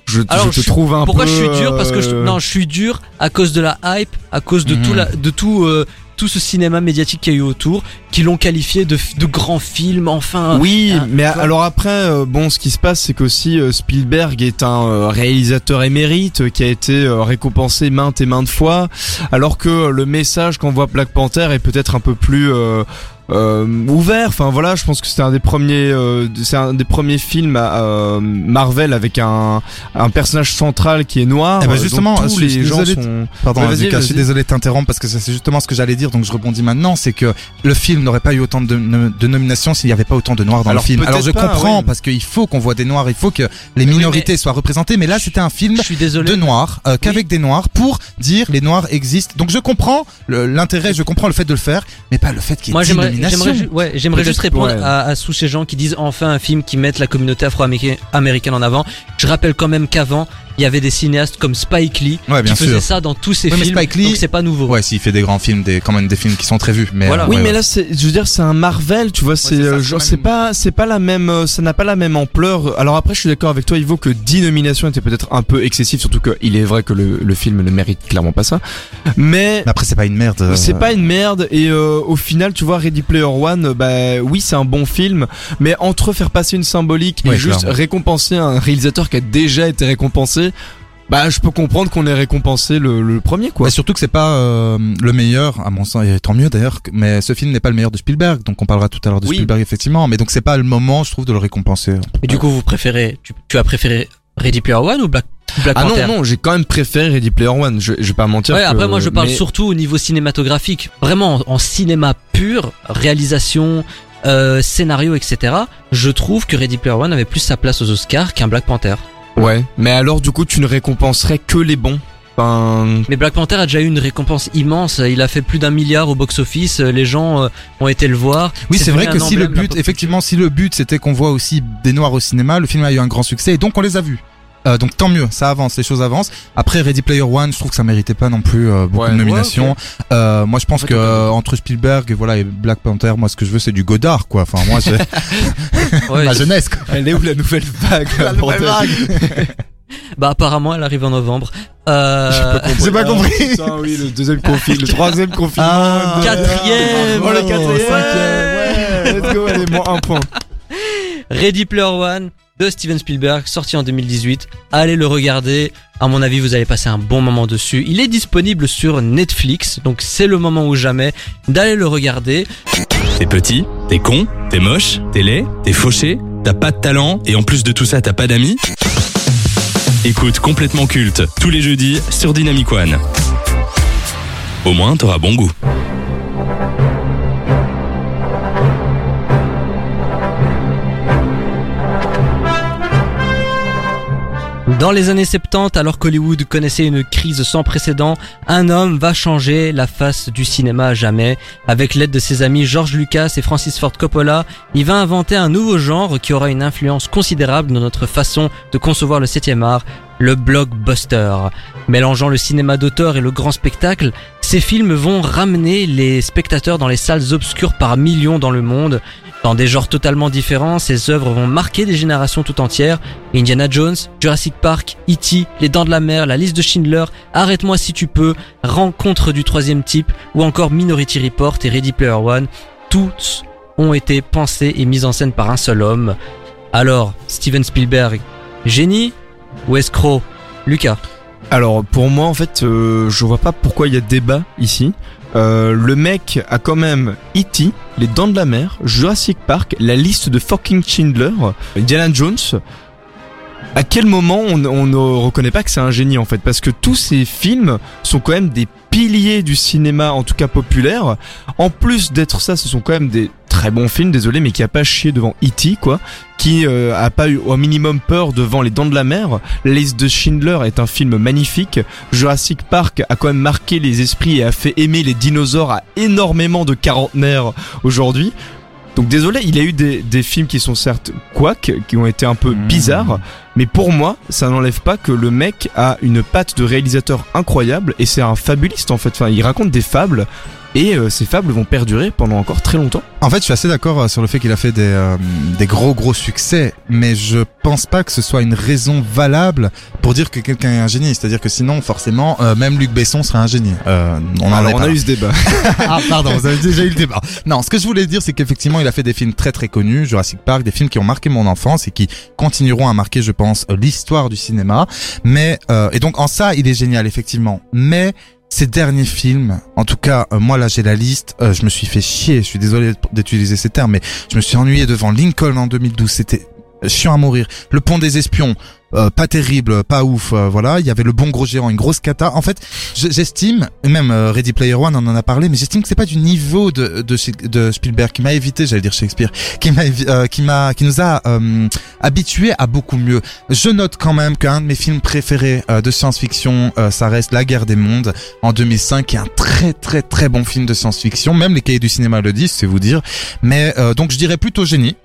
je, Alors, je te je trouve un Pourquoi peu. je suis dur? Parce que je, euh, non, je suis dur à cause de la hype, à cause de Mhm. tout la, de tout, euh, tout ce cinéma médiatique qu'il y a eu autour, qui l'ont qualifié de, de grand film. Enfin, Oui, Ah, mais alors après, euh, bon, ce qui se passe, c'est qu'aussi euh, Spielberg est un euh, réalisateur émérite qui a été récompensé maintes et maintes fois, alors que le message qu'envoie Black Panther est peut-être un peu plus euh, ouvert. Enfin voilà, je pense que c'est un des premiers, euh, c'est un des premiers films à, euh, Marvel avec un, un personnage central qui est noir. Eh ben, euh, justement, tous je les suis gens désolé de- sont. Pardon, Ouais, vas-y, Lucas, je suis désolé de t'interrompre parce que c'est justement ce que j'allais dire, donc je rebondis maintenant, c'est que le film n'aurait pas eu autant de, de nominations s'il n'y avait pas autant de noirs dans Alors, le film. Alors je pas, comprends oui. parce qu'il faut qu'on voit des noirs, il faut que les oui, minorités soient représentées, mais là c'était un film je suis désolé. de noirs, euh, qu'avec des noirs, pour dire les noirs existent. Donc je comprends l'intérêt, je comprends le fait de le faire, mais pas le fait qu'il y ait Moi, 10 j'aimerais, ju- ouais, juste répondre ouais. à, à tous ces gens qui disent enfin un film qui mette la communauté afro-américaine en avant. Je rappelle quand même qu'avant, il y avait des cinéastes comme Spike Lee Ouais, bien qui faisaient sûr. ça dans tous ses Ouais, mais films. Spike Lee- donc c'est pas nouveau. Ouais, s'il fait des grands films, des quand même des films qui sont très vus. Mais Voilà. euh, Oui, ouais, mais ouais. là, c'est, je veux dire, c'est un Marvel, tu vois, c'est, c'est ça, euh, c'est genre, quand c'est même- pas, c'est pas la même, euh, ça n'a pas la même ampleur. Alors après, je suis d'accord avec toi, Ivo, que 10 nominations étaient peut-être un peu excessif, surtout qu'il est vrai que le, le film ne mérite clairement pas ça. Mais, Mais après, c'est pas une merde. euh, c'est pas une merde et euh, au final tu vois Ready Player One bah oui c'est un bon film mais entre faire passer une symbolique et Ouais, juste clairement. récompenser un réalisateur qui a déjà été récompensé bah je peux comprendre qu'on ait récompensé le, le premier quoi Ouais, surtout que c'est pas euh, le meilleur, à mon sens, et tant mieux d'ailleurs, mais ce film n'est pas le meilleur de Spielberg, donc on parlera tout à l'heure de Oui. Spielberg effectivement, mais donc c'est pas le moment, je trouve, de le récompenser. Et du coup, vous préférez, tu, tu as préféré Ready Player One ou Black, Black ah Panther? non non j'ai quand même préféré Ready Player One je, je vais pas mentir Ouais, que- après moi je parle mais- surtout au niveau cinématographique, vraiment en, en cinéma pur, réalisation, euh, scénario, etc. Je trouve que Ready Player One avait plus sa place aux Oscars qu'un Black Panther. Ouais mais alors du coup tu ne récompenserais que les bons enfin Mais Black Panther a déjà eu une récompense immense. Il a fait plus d'un milliard au box-office. Les gens euh, ont été le voir. Oui, c'est vrai que si le but, effectivement, si le but c'était qu'on voit aussi des noirs au cinéma, le film a eu un grand succès et donc on les a vus. Euh, donc tant mieux, ça avance, les choses avancent. Après Ready Player One, je trouve que ça méritait pas non plus euh, beaucoup Ouais. de nominations. euh, moi, je pense Ouais, que euh, entre Spielberg et voilà et Black Panther, moi ce que je veux c'est du Godard quoi. Enfin moi c'est Ouais, ma jeunesse quoi. elle est où la nouvelle vague La nouvelle vague. Bah apparemment elle arrive en novembre. Euh, J'ai pas compris. Ah, putain, oui, le deuxième confinement, le troisième confinement. Ah, Quatrième. Oh, le Oh, quatrième. cinquième, Ouais, let's go, allez, moins un point. Ready Player One Steven Spielberg, sorti en 2018. Allez le regarder. À mon avis, vous allez passer un bon moment dessus. Il est disponible sur Netflix, donc c'est le moment ou jamais d'aller le regarder. T'es petit, t'es con, t'es moche, t'es laid, t'es fauché, t'as pas de talent et en plus de tout ça t'as pas d'amis Écoute complètement culte tous les jeudis sur Dynamic One. Au moins t'auras bon goût. Dans les années 70, alors qu'Hollywood connaissait une crise sans précédent, un homme va changer la face du cinéma à jamais. Avec l'aide de ses amis George Lucas et Francis Ford Coppola, il va inventer un nouveau genre qui aura une influence considérable dans notre façon de concevoir le 7 art, le blockbuster. Mélangeant le cinéma d'auteur et le grand spectacle, ces films vont ramener les spectateurs dans les salles obscures par millions dans le monde. Dans des genres totalement différents, ces œuvres vont marquer des générations tout entières. Indiana Jones, Jurassic Park, E.T., Les Dents de la Mer, La Liste de Schindler, Arrête-moi si tu peux, Rencontre du troisième type, ou encore Minority Report et Ready Player One, tous ont été pensés et mis en scène par un seul homme. Alors, Steven Spielberg, génie? Ou escroc Lucas Alors, pour moi, en fait, euh, je vois pas pourquoi il y a débat ici. Euh, le mec a quand même E.T., Les Dents de la Mer, Jurassic Park, la liste de fucking Schindler, Indiana Jones. À quel moment on, on ne reconnaît pas que c'est un génie en fait? Parce que tous ces films sont quand même des piliers du cinéma, en tout cas populaire. En plus d'être ça, ce sont quand même des très bons films, désolé, mais qui a pas chié devant E.T. quoi, qui euh, a pas eu au minimum peur devant Les Dents de la Mer. La liste de Schindler est un film magnifique. Jurassic Park a quand même marqué les esprits et a fait aimer les dinosaures à énormément de quarantenaires aujourd'hui. Donc désolé, il a eu des, des films qui sont certes quack, qui ont été un peu Mmh. bizarres, mais pour moi, ça n'enlève pas que le mec a une patte de réalisateur incroyable et c'est un fabuliste en fait. Enfin, il raconte des fables et euh, ces fables vont perdurer pendant encore très longtemps. En fait, je suis assez d'accord euh, sur le fait qu'il a fait des, euh, des gros gros succès, mais je pense pas que ce soit une raison valable pour dire que quelqu'un est un génie. C'est-à-dire que sinon, forcément, euh, même Luc Besson serait un génie. Euh, on en Alors, est on a eu ce débat. Ah pardon, vous avez déjà eu le débat. Non, ce que je voulais dire, c'est qu'effectivement, il a fait des films très très connus, Jurassic Park, des films qui ont marqué mon enfance et qui continueront à marquer, je pense, l'histoire du cinéma. Mais euh, et donc en ça, il est génial effectivement. Mais ces derniers films, en tout cas, euh, moi là j'ai la liste, euh, je me suis fait chier. Je suis désolé d'utiliser ces termes, mais je me suis ennuyé devant Lincoln en 2012. C'était chiant à mourir. Le pont des espions, euh, pas terrible, pas ouf. euh, voilà, il y avait le bon gros géant, une grosse cata. En fait, je- j'estime, même euh, Ready Player One on en a parlé, mais j'estime que c'est pas du niveau de, de, de Spielberg qui m'a évité, j'allais dire Shakespeare, qui m'a, euh, qui m'a, qui nous a euh, habitués à beaucoup mieux. Je note quand même qu'un de mes films préférés euh, de science-fiction, ça reste La Guerre des Mondes en 2005, qui est un très très très bon film de science-fiction. Même les cahiers du cinéma le disent, c'est vous dire. Mais donc je dirais plutôt génie.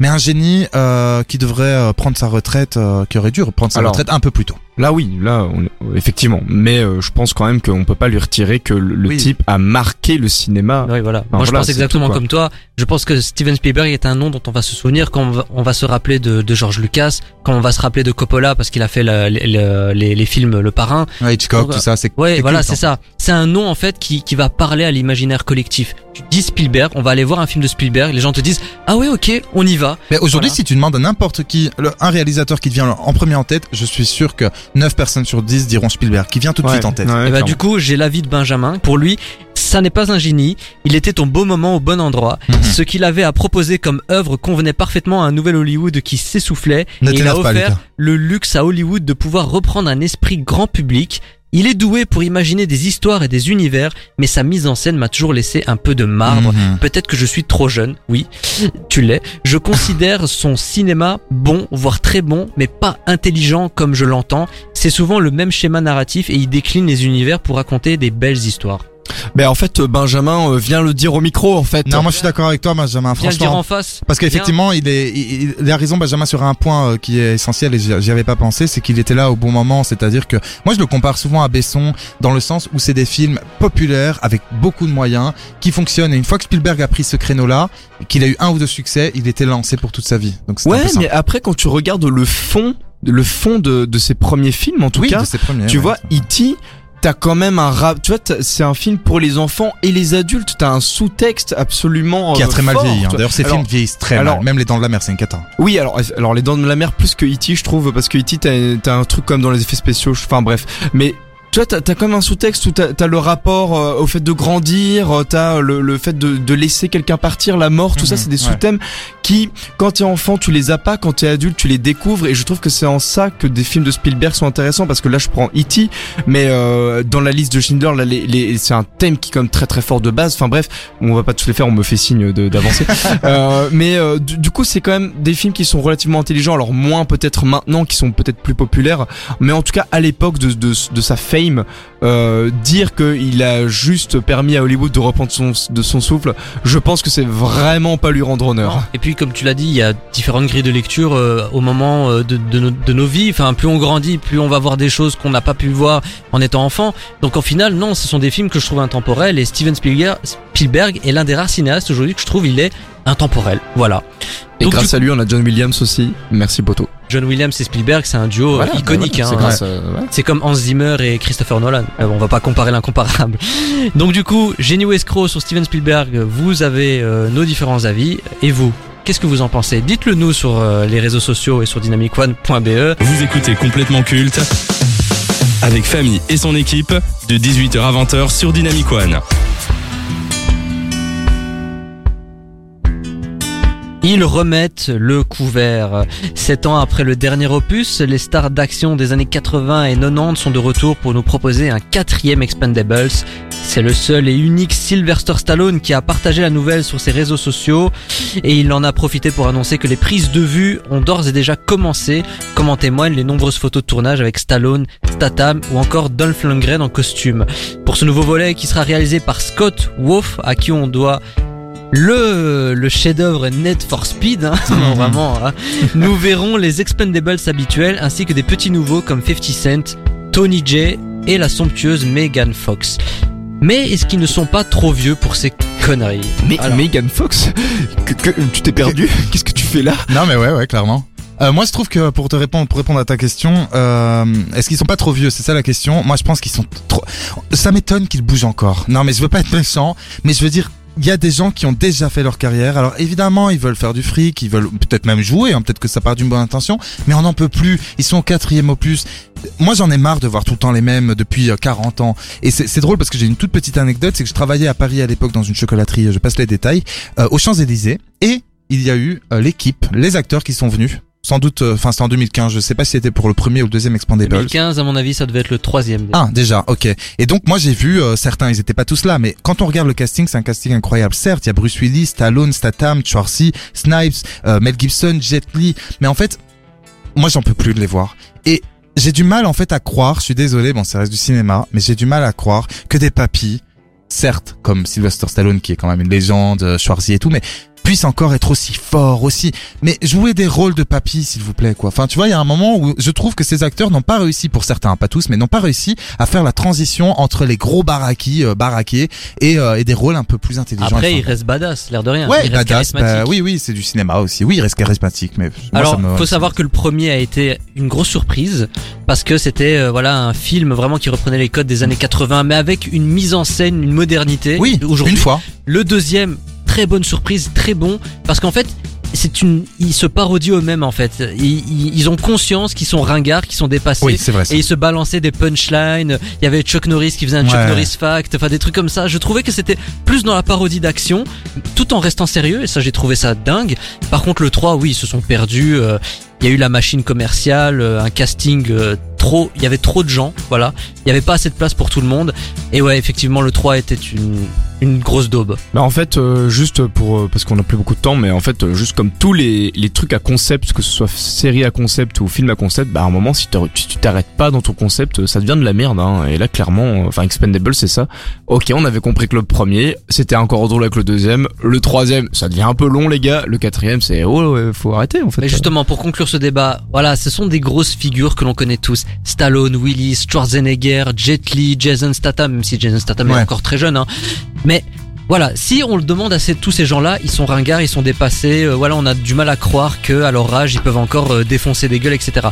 Mais un génie euh, qui devrait euh, prendre sa retraite, euh, qui aurait dû prendre sa Alors, retraite un peu plus tôt. Là oui, là on est- effectivement. Mais euh, je pense quand même qu'on peut pas lui retirer que le, le Oui. type a marqué le cinéma. Oui, voilà. Moi, je voilà, pense exactement tout, comme toi. Je pense que Steven Spielberg est un nom dont on va se souvenir quand on va, on va se rappeler de, de George Lucas, quand on va se rappeler de Coppola parce qu'il a fait la- les, les- les- les films Le Parrain. Ouais, Hitchcock, tout ça, c'est Ouais, c'est voilà, c'est hein. ça. C'est un nom en fait qui, qui va parler à l'imaginaire collectif. Tu dis Spielberg, on va aller voir un film de Spielberg, les gens te disent ah ouais ok, on y va. Mais aujourd'hui, Voilà. si tu demandes à n'importe qui, le- un réalisateur qui te vient en premier en tête, je suis sûr que 9 personnes sur 10 diront Spielberg, qui vient tout de Ouais, suite en tête. ouais, Et bah du coup, j'ai l'avis de Benjamin. Pour lui, ça n'est pas un génie. Il était au bon moment, au bon endroit. Mhm. Ce qu'il avait à proposer comme œuvre convenait parfaitement à un nouvel Hollywood qui s'essoufflait. Et il a pas, offert Lucas. le luxe à Hollywood de pouvoir reprendre un esprit grand public. Il est doué pour imaginer des histoires et des univers, mais sa mise en scène m'a toujours laissé un peu de marbre. Mhm. Peut-être que je suis trop jeune, oui, tu l'es. Je considère son cinéma bon, voire très bon, mais pas intelligent comme je l'entends. C'est souvent le même schéma narratif et il décline les univers pour raconter des belles histoires. Mais en fait, Benjamin euh, vient le dire au micro en fait. Non, moi je suis d'accord avec toi, Benjamin, Viens le dire franchement. en face. Parce qu'effectivement, il est, il, il a raison, Benjamin, sur un point euh, qui est essentiel et j'y avais pas pensé, c'est qu'il était là au bon moment. C'est-à-dire que moi, je le compare souvent à Besson dans le sens où c'est des films populaires avec beaucoup de moyens qui fonctionnent. Et une fois que Spielberg a pris ce créneau-là, qu'il a eu un ou deux succès, il était lancé pour toute sa vie. Donc Ouais, mais après quand tu regardes le fond, le fond de, de ses premiers films en tout oui, cas, de ses premiers. tu ouais. vois, E.T., t'as quand même un rap, tu vois, c'est un film pour les enfants et les adultes, t'as un sous-texte absolument qui a euh, très mal vieilli. hein. D'ailleurs, ces Alors, films vieillissent très alors- mal. Même les Dents de la Mer, c'est une cata. Oui, alors, alors les dents de la mer plus que E.T. je trouve parce que E.T. t'as, un truc comme dans les effets spéciaux, je- enfin bref, mais tu vois, t'as, t'as comme un sous-texte où t'as, le rapport euh, au fait de grandir, euh, t'as le, le fait de, de laisser quelqu'un partir, la mort, tout ça, Mhm, c'est des ouais. sous-thèmes qui, quand t'es enfant, tu les as pas, quand t'es adulte, tu les découvres, et je trouve que c'est en ça que des films de Spielberg sont intéressants, parce que là, je prends E.T., mais euh, dans la liste de Schindler, là, les, les, c'est un thème qui est comme très très fort de base, enfin bref, on va pas tous les faire, on me fait signe de, d'avancer. Euh, mais euh, du, du coup, c'est quand même des films qui sont relativement intelligents, alors moins peut-être maintenant, qui sont peut-être plus populaires, mais en tout cas à l'époque de, de, de sa euh, dire qu'il a juste permis à Hollywood de reprendre son, souffle, je pense que c'est vraiment pas lui rendre honneur. Et puis, comme tu l'as dit, il y a différentes grilles de lecture euh, au moment euh, de, de, nos, de nos vies. Enfin, plus on grandit, plus on va voir des choses qu'on n'a pas pu voir en étant enfant. Donc, en final, non, ce sont des films que je trouve intemporels. Et Steven Spielberg, Spielberg est l'un des rares cinéastes aujourd'hui que je trouve il est intemporel. Voilà. Et Donc, grâce du- à lui, on a John Williams aussi. Merci Poto. John Williams et Spielberg, c'est un duo euh, Voilà, iconique. voilà, hein. c'est ouais. C'est comme Hans Zimmer et Christopher Nolan. Euh, on va pas comparer l'incomparable. Donc du coup, Génie ou escroc sur Steven Spielberg, vous avez euh, nos différents avis. Et vous Qu'est-ce que vous en pensez? Dites-le nous sur euh, les réseaux sociaux et sur dynamicone.be. Vous écoutez complètement culte avec Famille et son équipe de 18h à 20h sur Dynamic One. Ils remettent le couvert. Sept ans après le dernier opus, les stars d'action des années 80 et 90 sont de retour pour nous proposer un quatrième Expendables. C'est le seul et unique Sylvester Stallone qui a partagé la nouvelle sur ses réseaux sociaux et il en a profité pour annoncer que les prises de vue ont d'ores et déjà commencé, comme en témoignent les nombreuses photos de tournage avec Stallone, Statham ou encore Dolph Lundgren en costume. Pour ce nouveau volet qui sera réalisé par Scott Wolf, à qui on doit le, le chef-d'œuvre Net for Speed, hein, non, vraiment, hein. nous verrons les Expendables habituels ainsi que des petits nouveaux comme 50 Cent, Tony J et la somptueuse Megan Fox. Mais est-ce qu'ils ne sont pas trop vieux pour ces conneries? Mais Alors. Megan Fox, que, que- tu t'es perdu? Qu'est-ce que tu fais là? Non, mais ouais, ouais, clairement. Euh, moi, je trouve que pour te répondre, pour répondre à ta question, euh, est-ce qu'ils sont pas trop vieux? C'est ça la question. Moi, je pense qu'ils sont trop. Ça m'étonne qu'ils bougent encore. Non, mais je veux pas être méchant, mais je veux dire. Il y a des gens qui ont déjà fait leur carrière. Alors évidemment, ils veulent faire du fric, ils veulent peut-être même jouer, hein, peut-être que ça part d'une bonne intention, mais on n'en peut plus. Ils sont au quatrième opus. Moi, j'en ai marre de voir tout le temps les mêmes depuis euh, 40 ans. Et c'est drôle parce que j'ai une toute petite anecdote, c'est que je travaillais à Paris à l'époque dans une chocolaterie. Je passe les détails euh, aux Champs Élysées et il y a eu euh, l'équipe, les acteurs qui sont venus. Sans doute, euh, enfin c'était en 2015. Je sais pas si c'était pour le premier ou le deuxième Expandables. 2015, à mon avis, ça devait être le troisième. Ah déjà, ok. Et donc moi j'ai vu euh, certains, ils étaient pas tous là, mais quand on regarde le casting, c'est un casting incroyable. Certes, il y a Bruce Willis, Stallone, Statham, Schwarzy, Snipes, euh, Mel Gibson, Jet Li, mais en fait, moi j'en peux plus de les voir. Et j'ai du mal en fait à croire, je suis désolé, bon ça reste du cinéma, mais j'ai du mal à croire que des papis, certes comme Sylvester Stallone qui est quand même une légende, euh, Schwarzy et tout, mais puisse encore être aussi fort, aussi. Mais jouer des rôles de papy, s'il vous plaît, quoi. Enfin, tu vois, il y a un moment où je trouve que ces acteurs n'ont pas réussi, pour certains, pas tous, mais n'ont pas réussi à faire la transition entre les gros baraquis, euh, baraqués, et, euh, et des rôles un peu plus intelligents. Après, il reste badass, l'air de rien. Ouais, il reste badass, bah, oui, oui, c'est du cinéma aussi. Oui, il reste charismatique, mais moi, Alors, ça me- faut savoir que le premier a été une grosse surprise parce que c'était euh, voilà un film vraiment qui reprenait les codes des années 80, mais avec une mise en scène, une modernité. oui, aujourd'hui. une fois. Le deuxième, très bonne surprise, très bon, parce qu'en fait, c'est une, ils se parodient eux-mêmes en fait. Ils, ont conscience qu'ils sont ringards, qu'ils sont dépassés. Oui, c'est vrai. ça. Et ils se balançaient des punchlines. Il y avait Chuck Norris qui faisait un Chuck. Norris fact, enfin des trucs comme ça. Je trouvais que c'était plus dans la parodie d'action, tout en restant sérieux. Et ça, j'ai trouvé ça dingue. Par contre, le 3, oui, ils se sont perdus. euh, Il y a eu la machine commerciale, euh, un casting euh, trop. Il y avait trop de gens, voilà. Il y avait pas assez de place pour tout le monde. Et ouais, effectivement, le 3 était une une grosse daube. Bah en fait, euh, juste pour euh, parce qu'on a plus beaucoup de temps, mais en fait, euh, juste comme tous les, les trucs à concept, que ce soit série à concept ou film à concept, bah à un moment, si, tu t'arrêtes pas dans ton concept, euh, ça devient de la merde. Hein. Et là, clairement, enfin, Expendable, c'est ça. Ok, on avait compris que le premier, c'était encore drôle avec le deuxième. Le troisième, ça devient un peu long, les gars. Le quatrième, c'est oh, ouais, faut arrêter en fait. Mais justement, pour conclure ce débat, voilà, ce sont des grosses figures que l'on connaît tous. Stallone, Willis, Schwarzenegger, Jet Li, Jason Statham, même si Jason Statham est encore très jeune, hein. Mais voilà, si on le demande à ces, tous ces gens-là, ils sont ringards, ils sont dépassés, euh, voilà, on a du mal à croire que à leur âge, ils peuvent encore euh, défoncer des gueules, etc.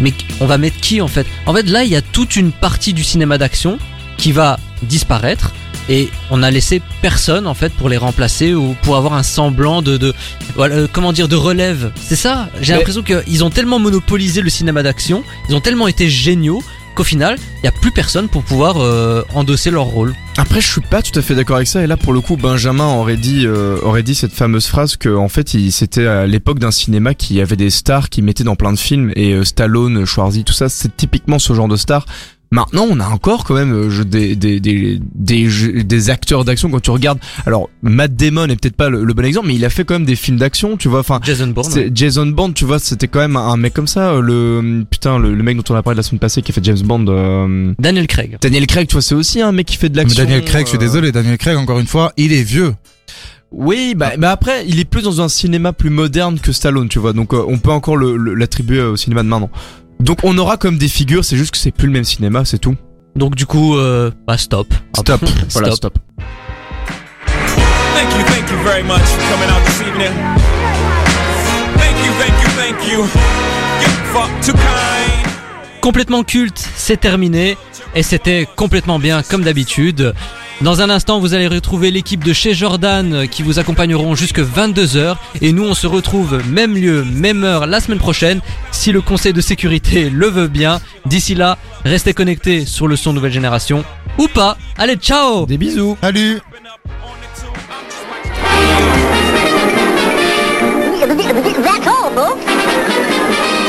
Mais on va mettre qui en fait? En fait, là, il y a toute une partie du cinéma d'action qui va disparaître. Et on a laissé personne en fait pour les remplacer ou pour avoir un semblant de, de voilà, euh, comment dire de relève. C'est ça? J'ai Mais- l'impression qu'ils ont tellement monopolisé le cinéma d'action, ils ont tellement été géniaux qu'au final, il y a plus personne pour pouvoir euh, endosser leur rôle. Après, je suis pas tout à fait d'accord avec ça. Et là, pour le coup, Benjamin aurait dit, euh, aurait dit cette fameuse phrase que, en fait, c'était à l'époque d'un cinéma qui avait des stars qui mettaient dans plein de films et euh, Stallone, Schwarzy, tout ça, c'est typiquement ce genre de stars. Maintenant, on a encore quand même euh, je- des des des des, jeux- des acteurs d'action quand tu regardes. Alors, Matt Damon est peut-être pas le, le bon exemple, mais il a fait quand même des films d'action, tu vois. Enfin, Jason Bourne. Jason Bond, tu vois, c'était quand même un, mec comme ça. euh, Le putain, le, le mec dont on a parlé la semaine passée qui a fait James Bond. euh, Daniel Craig. Daniel Craig, tu vois, c'est aussi un mec qui fait de Mais l'action. Daniel Craig, je suis euh, désolé, Daniel Craig, encore une fois, il est vieux. Oui, bah, bah après, il est plus dans un cinéma plus moderne que Stallone, tu vois. Donc, euh, on peut encore le- le- l'attribuer au cinéma de maintenant. Donc, on aura comme des figures, c'est juste que c'est plus le même cinéma, c'est tout. Donc du coup, euh, bah stop. Stop. Voilà, Stop. stop. Thank you, thank you very much for coming out this evening. Thank you, thank you, thank you. You're far too kind. Complètement culte, c'est terminé et c'était complètement bien comme d'habitude. Dans un instant, vous allez retrouver l'équipe de chez Jordan qui vous accompagneront jusque 22h. Et nous, on se retrouve même lieu, même heure la semaine prochaine, si le conseil de sécurité le veut bien. D'ici là, restez connectés sur le son Nouvelle Génération. Ou pas. Allez, ciao Des bisous Salut